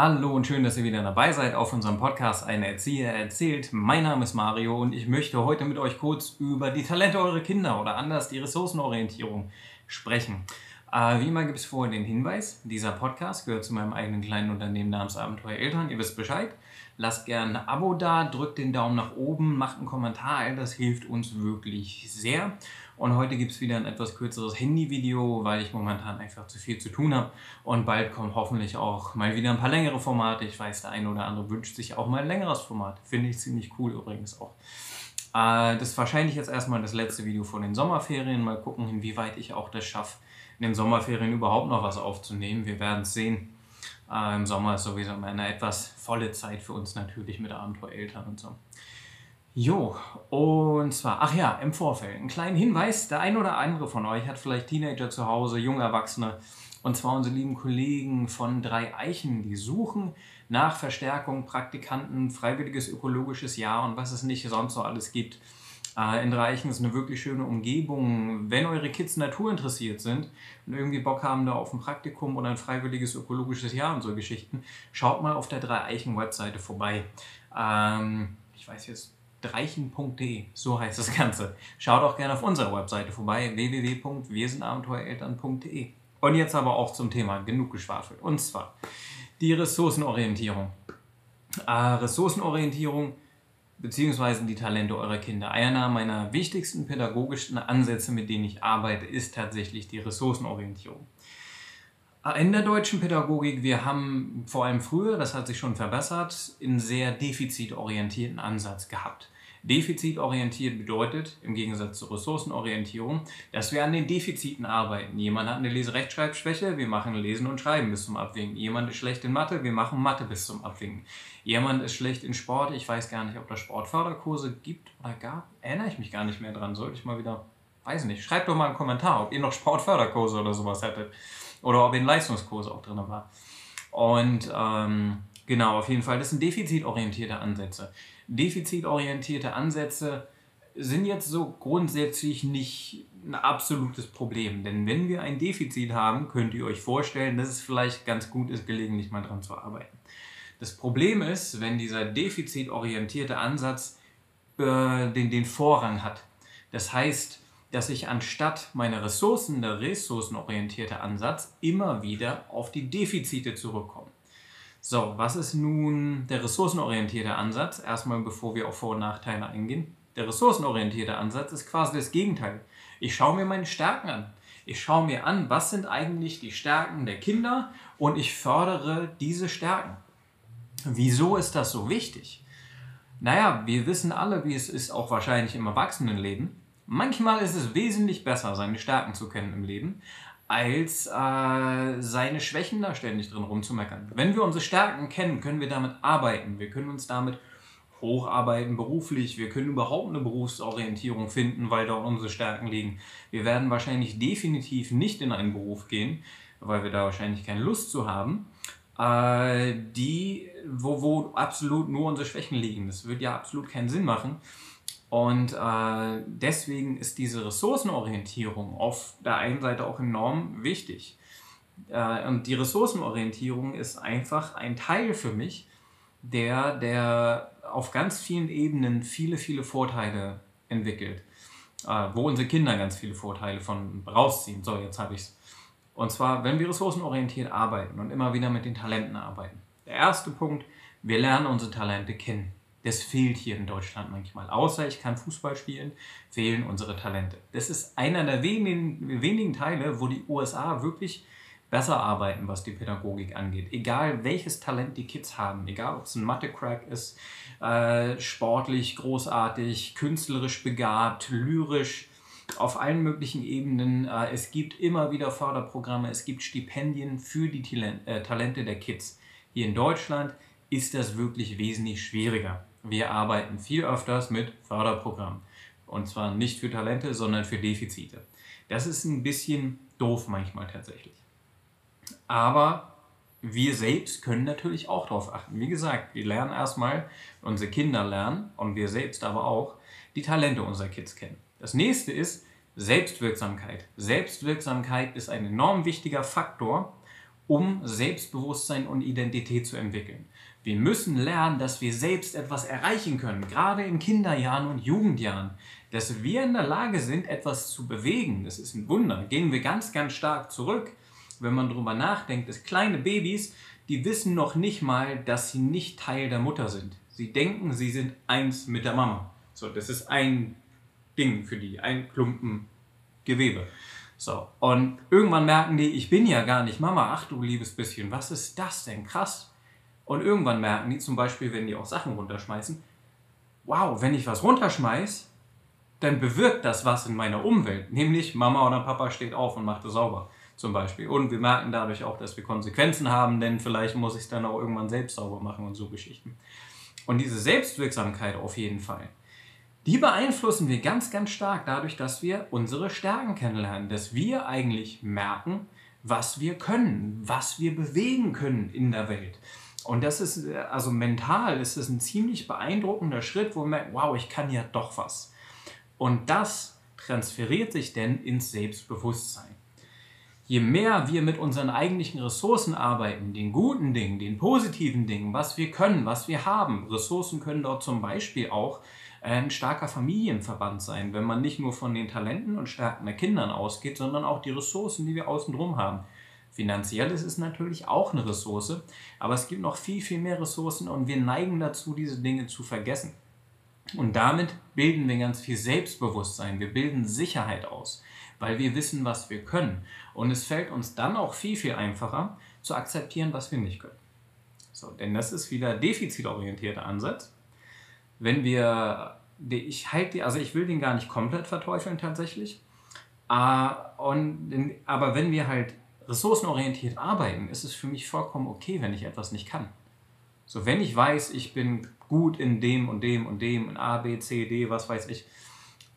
Hallo und schön, dass ihr wieder dabei seid auf unserem Podcast Eine Erzieher erzählt. Mein Name ist Mario und ich möchte heute mit euch kurz über die Talente eurer Kinder oder anders die Ressourcenorientierung sprechen. Äh, wie immer gibt es vorher den Hinweis, dieser Podcast gehört zu meinem eigenen kleinen Unternehmen namens Abenteuer Eltern. Ihr wisst Bescheid. Lasst gerne ein Abo da, drückt den Daumen nach oben, macht einen Kommentar, das hilft uns wirklich sehr. Und heute gibt es wieder ein etwas kürzeres Handyvideo, weil ich momentan einfach zu viel zu tun habe. Und bald kommen hoffentlich auch mal wieder ein paar längere Formate. Ich weiß, der eine oder andere wünscht sich auch mal ein längeres Format. Finde ich ziemlich cool übrigens auch. Äh, das ist wahrscheinlich jetzt erstmal das letzte Video von den Sommerferien. Mal gucken, inwieweit ich auch das schaffe, in den Sommerferien überhaupt noch was aufzunehmen. Wir werden es sehen. Äh, Im Sommer ist sowieso immer eine etwas volle Zeit für uns natürlich mit Abenteuereltern und so. Jo, und zwar, ach ja, im Vorfeld, ein kleiner Hinweis, der ein oder andere von euch hat vielleicht Teenager zu Hause, junge Erwachsene, und zwar unsere lieben Kollegen von Drei Eichen, die suchen nach Verstärkung, Praktikanten, freiwilliges ökologisches Jahr und was es nicht sonst so alles gibt. Äh, in Drei Eichen ist eine wirklich schöne Umgebung. Wenn eure Kids naturinteressiert sind und irgendwie Bock haben da auf ein Praktikum oder ein freiwilliges ökologisches Jahr und so Geschichten, schaut mal auf der Drei Eichen Webseite vorbei. Ähm, ich weiß jetzt dreichen.de, so heißt das Ganze. Schaut auch gerne auf unserer Webseite vorbei, www.wirsindabenteuereltern.de. Und jetzt aber auch zum Thema, genug geschwafelt. Und zwar die Ressourcenorientierung. Äh, Ressourcenorientierung bzw. die Talente eurer Kinder. Einer meiner wichtigsten pädagogischen Ansätze, mit denen ich arbeite, ist tatsächlich die Ressourcenorientierung. In der deutschen Pädagogik, wir haben vor allem früher, das hat sich schon verbessert, einen sehr defizitorientierten Ansatz gehabt. Defizitorientiert bedeutet, im Gegensatz zur Ressourcenorientierung, dass wir an den Defiziten arbeiten. Jemand hat eine Leserechtschreibschwäche, wir machen Lesen und Schreiben bis zum Abwinken. Jemand ist schlecht in Mathe, wir machen Mathe bis zum Abwinken. Jemand ist schlecht in Sport, ich weiß gar nicht, ob das Sportförderkurse gibt oder gab, erinnere ich mich gar nicht mehr dran, sollte ich mal wieder, weiß nicht, schreibt doch mal einen Kommentar, ob ihr noch Sportförderkurse oder sowas hättet. Oder ob in Leistungskurse auch drin war. Und ähm, genau, auf jeden Fall, das sind defizitorientierte Ansätze. Defizitorientierte Ansätze sind jetzt so grundsätzlich nicht ein absolutes Problem. Denn wenn wir ein Defizit haben, könnt ihr euch vorstellen, dass es vielleicht ganz gut ist, gelegentlich mal dran zu arbeiten. Das Problem ist, wenn dieser defizitorientierte Ansatz äh, den, den Vorrang hat. Das heißt, dass ich anstatt meiner Ressourcen, der ressourcenorientierte Ansatz, immer wieder auf die Defizite zurückkomme. So, was ist nun der ressourcenorientierte Ansatz? Erstmal, bevor wir auf Vor- und Nachteile eingehen. Der ressourcenorientierte Ansatz ist quasi das Gegenteil. Ich schaue mir meine Stärken an. Ich schaue mir an, was sind eigentlich die Stärken der Kinder und ich fördere diese Stärken. Wieso ist das so wichtig? Naja, wir wissen alle, wie es ist, auch wahrscheinlich im Erwachsenenleben. Manchmal ist es wesentlich besser, seine Stärken zu kennen im Leben, als äh, seine Schwächen da ständig drin rumzumeckern. Wenn wir unsere Stärken kennen, können wir damit arbeiten. Wir können uns damit hocharbeiten beruflich. Wir können überhaupt eine Berufsorientierung finden, weil da unsere Stärken liegen. Wir werden wahrscheinlich definitiv nicht in einen Beruf gehen, weil wir da wahrscheinlich keine Lust zu haben, äh, die, wo, wo absolut nur unsere Schwächen liegen. Das würde ja absolut keinen Sinn machen. Und äh, deswegen ist diese Ressourcenorientierung auf der einen Seite auch enorm wichtig. Äh, und die Ressourcenorientierung ist einfach ein Teil für mich, der, der auf ganz vielen Ebenen viele, viele Vorteile entwickelt. Äh, wo unsere Kinder ganz viele Vorteile von rausziehen. So, jetzt habe ich es. Und zwar, wenn wir ressourcenorientiert arbeiten und immer wieder mit den Talenten arbeiten. Der erste Punkt, wir lernen unsere Talente kennen. Das fehlt hier in Deutschland manchmal. Außer ich kann Fußball spielen, fehlen unsere Talente. Das ist einer der wenigen, wenigen Teile, wo die USA wirklich besser arbeiten, was die Pädagogik angeht. Egal welches Talent die Kids haben, egal ob es ein Mathe-Crack ist, äh, sportlich, großartig, künstlerisch begabt, lyrisch, auf allen möglichen Ebenen. Äh, es gibt immer wieder Förderprogramme, es gibt Stipendien für die äh, Talente der Kids. Hier in Deutschland ist das wirklich wesentlich schwieriger wir arbeiten viel öfters mit Förderprogrammen. Und zwar nicht für Talente, sondern für Defizite. Das ist ein bisschen doof manchmal tatsächlich. Aber wir selbst können natürlich auch darauf achten. Wie gesagt, wir lernen erstmal, unsere Kinder lernen und wir selbst aber auch die Talente unserer Kids kennen. Das nächste ist Selbstwirksamkeit. Selbstwirksamkeit ist ein enorm wichtiger Faktor, um Selbstbewusstsein und Identität zu entwickeln. Wir müssen lernen, dass wir selbst etwas erreichen können, gerade in Kinderjahren und Jugendjahren. Dass wir in der Lage sind, etwas zu bewegen, das ist ein Wunder. Gehen wir ganz, ganz stark zurück, wenn man darüber nachdenkt, dass kleine Babys, die wissen noch nicht mal, dass sie nicht Teil der Mutter sind. Sie denken, sie sind eins mit der Mama. So, das ist ein Ding für die, ein Klumpen Gewebe. So, und irgendwann merken die, ich bin ja gar nicht Mama, ach du liebes bisschen, was ist das denn? Krass. Und irgendwann merken die zum Beispiel, wenn die auch Sachen runterschmeißen, wow, wenn ich was runterschmeiß, dann bewirkt das was in meiner Umwelt. Nämlich Mama oder Papa steht auf und macht es sauber zum Beispiel. Und wir merken dadurch auch, dass wir Konsequenzen haben, denn vielleicht muss ich es dann auch irgendwann selbst sauber machen und so Geschichten. Und diese Selbstwirksamkeit auf jeden Fall, die beeinflussen wir ganz, ganz stark dadurch, dass wir unsere Stärken kennenlernen, dass wir eigentlich merken, was wir können, was wir bewegen können in der Welt. Und das ist, also mental ist es ein ziemlich beeindruckender Schritt, wo man merkt, wow, ich kann ja doch was. Und das transferiert sich denn ins Selbstbewusstsein. Je mehr wir mit unseren eigentlichen Ressourcen arbeiten, den guten Dingen, den positiven Dingen, was wir können, was wir haben, Ressourcen können dort zum Beispiel auch ein starker Familienverband sein, wenn man nicht nur von den Talenten und Stärken der Kindern ausgeht, sondern auch die Ressourcen, die wir außen drum haben. Finanziell ist es natürlich auch eine Ressource, aber es gibt noch viel, viel mehr Ressourcen und wir neigen dazu, diese Dinge zu vergessen. Und damit bilden wir ganz viel Selbstbewusstsein, wir bilden Sicherheit aus, weil wir wissen, was wir können. Und es fällt uns dann auch viel, viel einfacher zu akzeptieren, was wir nicht können. So, denn das ist wieder defizitorientierter Ansatz wenn wir, ich halte, also ich will den gar nicht komplett verteufeln tatsächlich, und, aber wenn wir halt ressourcenorientiert arbeiten, ist es für mich vollkommen okay, wenn ich etwas nicht kann. So, wenn ich weiß, ich bin gut in dem und dem und dem, in A, B, C, D, was weiß ich,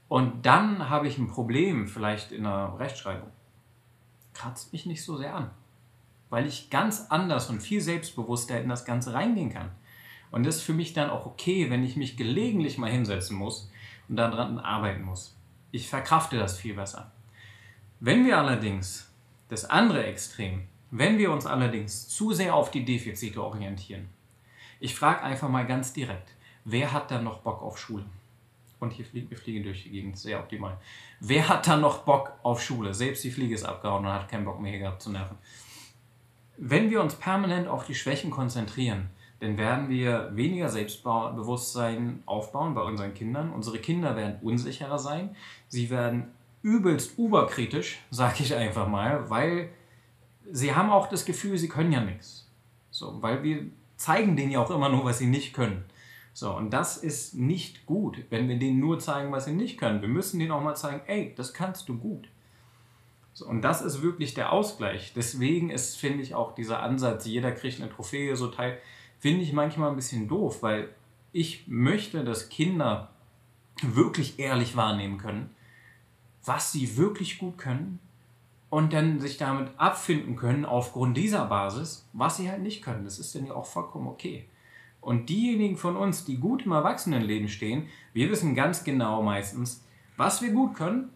und dann habe ich ein Problem, vielleicht in der Rechtschreibung, kratzt mich nicht so sehr an. Weil ich ganz anders und viel selbstbewusster in das Ganze reingehen kann. Und das ist für mich dann auch okay, wenn ich mich gelegentlich mal hinsetzen muss und daran arbeiten muss. Ich verkrafte das viel besser. Wenn wir allerdings das andere Extrem, wenn wir uns allerdings zu sehr auf die Defizite orientieren, ich frage einfach mal ganz direkt, wer hat da noch Bock auf Schule? Und hier fliegen wir fliegen durch die Gegend, sehr optimal. Wer hat da noch Bock auf Schule? Selbst die Fliege ist abgehauen und hat keinen Bock mehr gehabt zu nerven. Wenn wir uns permanent auf die Schwächen konzentrieren, dann werden wir weniger Selbstbewusstsein aufbauen bei unseren Kindern. Unsere Kinder werden unsicherer sein. Sie werden übelst überkritisch, sage ich einfach mal, weil sie haben auch das Gefühl, sie können ja nichts. So, weil wir zeigen denen ja auch immer nur, was sie nicht können. So, und das ist nicht gut, wenn wir denen nur zeigen, was sie nicht können. Wir müssen denen auch mal zeigen, ey, das kannst du gut. So, und das ist wirklich der Ausgleich. Deswegen ist, finde ich, auch dieser Ansatz, jeder kriegt eine Trophäe, so Teil, finde ich manchmal ein bisschen doof, weil ich möchte, dass Kinder wirklich ehrlich wahrnehmen können, was sie wirklich gut können und dann sich damit abfinden können aufgrund dieser Basis, was sie halt nicht können. Das ist dann ja auch vollkommen okay. Und diejenigen von uns, die gut im Erwachsenenleben stehen, wir wissen ganz genau meistens, was wir gut können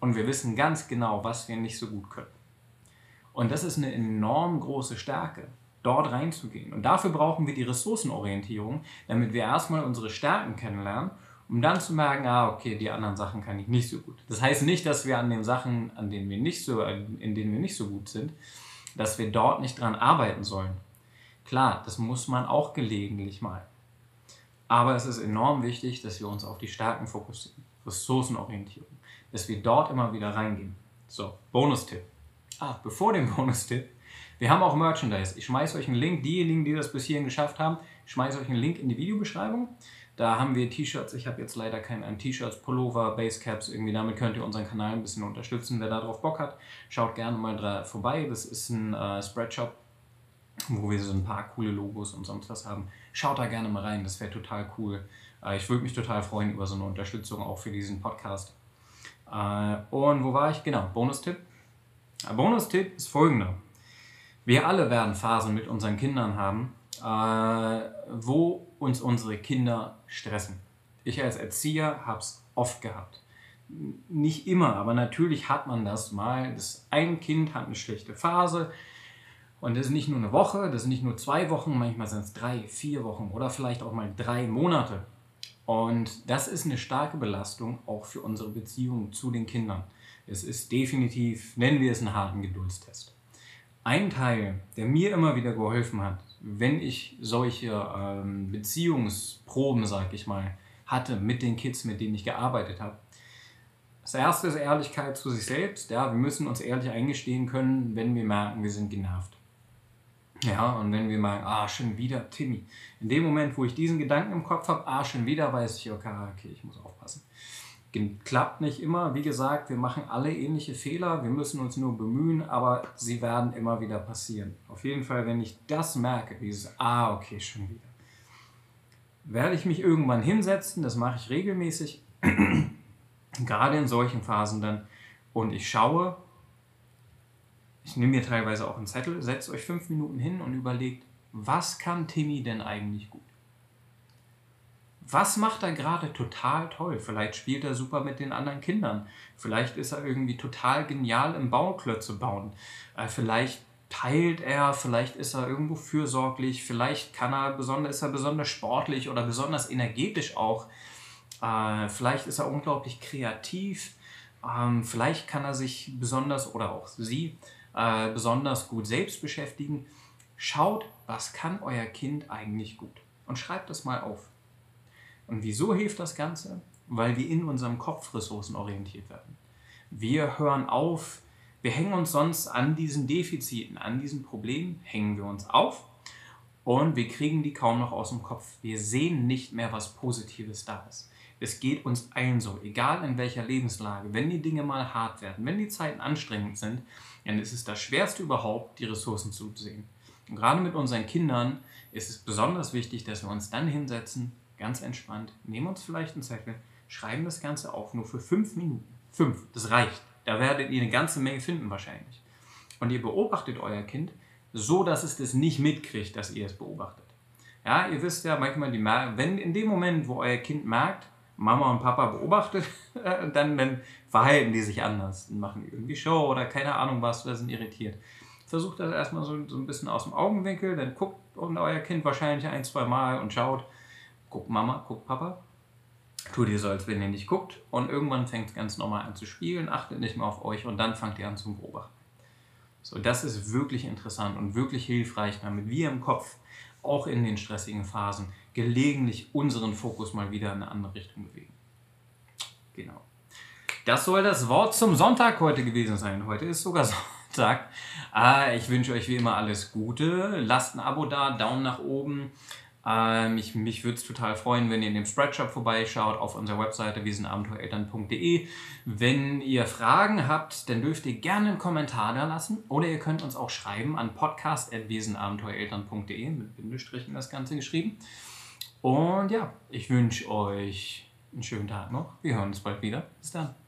und wir wissen ganz genau, was wir nicht so gut können. Und das ist eine enorm große Stärke dort reinzugehen. Und dafür brauchen wir die Ressourcenorientierung, damit wir erstmal unsere Stärken kennenlernen, um dann zu merken, ah, okay, die anderen Sachen kann ich nicht so gut. Das heißt nicht, dass wir an den Sachen, an denen wir nicht so, in denen wir nicht so gut sind, dass wir dort nicht dran arbeiten sollen. Klar, das muss man auch gelegentlich mal. Aber es ist enorm wichtig, dass wir uns auf die Stärken fokussieren. Ressourcenorientierung. Dass wir dort immer wieder reingehen. So, Bonustipp. Ah, bevor dem Bonustipp wir haben auch Merchandise. Ich schmeiße euch einen Link. Diejenigen, die das bis hierhin geschafft haben, ich schmeiße euch einen Link in die Videobeschreibung. Da haben wir T-Shirts. Ich habe jetzt leider keinen T-Shirts, Pullover, Basecaps. Irgendwie damit könnt ihr unseren Kanal ein bisschen unterstützen. Wer darauf Bock hat, schaut gerne mal da vorbei. Das ist ein äh, Spreadshop, wo wir so ein paar coole Logos und sonst was haben. Schaut da gerne mal rein. Das wäre total cool. Äh, ich würde mich total freuen über so eine Unterstützung auch für diesen Podcast. Äh, und wo war ich? Genau, Bonustipp. Ein Bonustipp ist folgender. Wir alle werden Phasen mit unseren Kindern haben, äh, wo uns unsere Kinder stressen. Ich als Erzieher habe es oft gehabt. Nicht immer, aber natürlich hat man das mal. Das ein Kind hat eine schlechte Phase Und das ist nicht nur eine Woche, das sind nicht nur zwei Wochen, manchmal sind es drei, vier Wochen oder vielleicht auch mal drei Monate. Und das ist eine starke Belastung auch für unsere Beziehung zu den Kindern. Es ist definitiv, nennen wir es einen harten Geduldstest. Ein Teil, der mir immer wieder geholfen hat, wenn ich solche ähm, Beziehungsproben, sag ich mal, hatte mit den Kids, mit denen ich gearbeitet habe. Das erste ist Ehrlichkeit zu sich selbst. Ja, wir müssen uns ehrlich eingestehen können, wenn wir merken, wir sind genervt. Ja, und wenn wir merken, ah, schon wieder Timmy. In dem Moment, wo ich diesen Gedanken im Kopf habe, ah, schon wieder, weiß ich, okay, okay, ich muss aufpassen. Klappt nicht immer. Wie gesagt, wir machen alle ähnliche Fehler. Wir müssen uns nur bemühen, aber sie werden immer wieder passieren. Auf jeden Fall, wenn ich das merke, dieses, ah, okay, schon wieder, werde ich mich irgendwann hinsetzen. Das mache ich regelmäßig, gerade in solchen Phasen dann. Und ich schaue, ich nehme mir teilweise auch einen Zettel, setzt euch fünf Minuten hin und überlegt, was kann Timmy denn eigentlich gut? Was macht er gerade total toll? Vielleicht spielt er super mit den anderen Kindern. Vielleicht ist er irgendwie total genial im Bauklötze bauen. Äh, vielleicht teilt er, vielleicht ist er irgendwo fürsorglich, vielleicht kann er besonders, ist er besonders sportlich oder besonders energetisch auch. Äh, vielleicht ist er unglaublich kreativ. Ähm, vielleicht kann er sich besonders oder auch sie äh, besonders gut selbst beschäftigen. Schaut, was kann euer Kind eigentlich gut und schreibt das mal auf. Und wieso hilft das Ganze? Weil wir in unserem Kopf ressourcenorientiert werden. Wir hören auf, wir hängen uns sonst an diesen Defiziten, an diesen Problemen, hängen wir uns auf und wir kriegen die kaum noch aus dem Kopf. Wir sehen nicht mehr, was Positives da ist. Es geht uns allen so, egal in welcher Lebenslage. Wenn die Dinge mal hart werden, wenn die Zeiten anstrengend sind, dann ist es das Schwerste überhaupt, die Ressourcen zu sehen. Und gerade mit unseren Kindern ist es besonders wichtig, dass wir uns dann hinsetzen, ganz entspannt, nehmen uns vielleicht einen Zettel, schreiben das Ganze auf, nur für fünf Minuten. Fünf, das reicht. Da werdet ihr eine ganze Menge finden wahrscheinlich. Und ihr beobachtet euer Kind so, dass es das nicht mitkriegt, dass ihr es beobachtet. Ja, ihr wisst ja manchmal, die, wenn in dem Moment, wo euer Kind merkt, Mama und Papa beobachtet, dann, dann verhalten die sich anders. Machen irgendwie Show oder keine Ahnung was oder sind irritiert. Versucht das erstmal so, so ein bisschen aus dem Augenwinkel, dann guckt euer Kind wahrscheinlich ein, zwei Mal und schaut, guckt Mama, guckt Papa. Tut ihr so, als wenn ihr nicht guckt und irgendwann fängt es ganz normal an zu spielen, achtet nicht mehr auf euch und dann fangt ihr an zu beobachten. So, das ist wirklich interessant und wirklich hilfreich, damit wir im Kopf auch in den stressigen Phasen gelegentlich unseren Fokus mal wieder in eine andere Richtung bewegen. Genau. Das soll das Wort zum Sonntag heute gewesen sein. Heute ist sogar Sonntag. Ah, ich wünsche euch wie immer alles Gute. Lasst ein Abo da, Daumen nach oben. Ähm, ich, mich würde es total freuen, wenn ihr in dem Spreadshop vorbeischaut auf unserer Webseite wiesenabenteuereltern.de. Wenn ihr Fragen habt, dann dürft ihr gerne einen Kommentar da lassen oder ihr könnt uns auch schreiben an podcast.wiesenabenteuereltern.de mit Bindestrichen das Ganze geschrieben. Und ja, ich wünsche euch einen schönen Tag noch. Wir hören uns bald wieder. Bis dann.